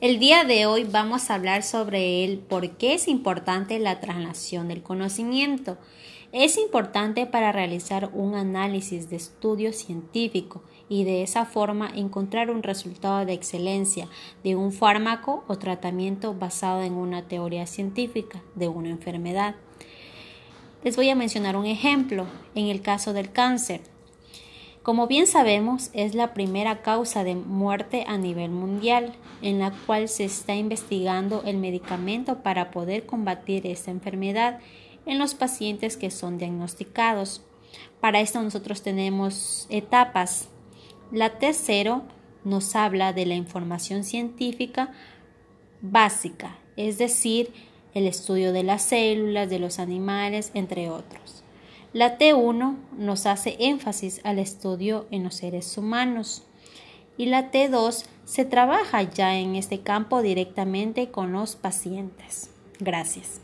El día de hoy vamos a hablar sobre el por qué es importante la traslación del conocimiento. Es importante para realizar un análisis de estudio científico y de esa forma encontrar un resultado de excelencia de un fármaco o tratamiento basado en una teoría científica de una enfermedad. Les voy a mencionar un ejemplo en el caso del cáncer. Como bien sabemos, es la primera causa de muerte a nivel mundial, en la cual se está investigando el medicamento para poder combatir esta enfermedad en los pacientes que son diagnosticados. Para esto nosotros tenemos etapas. La T0 nos habla de la información científica básica, es decir, el estudio de las células, de los animales, entre otros. La T1 nos hace énfasis al estudio en los seres humanos y la T2 se trabaja ya en este campo directamente con los pacientes. Gracias.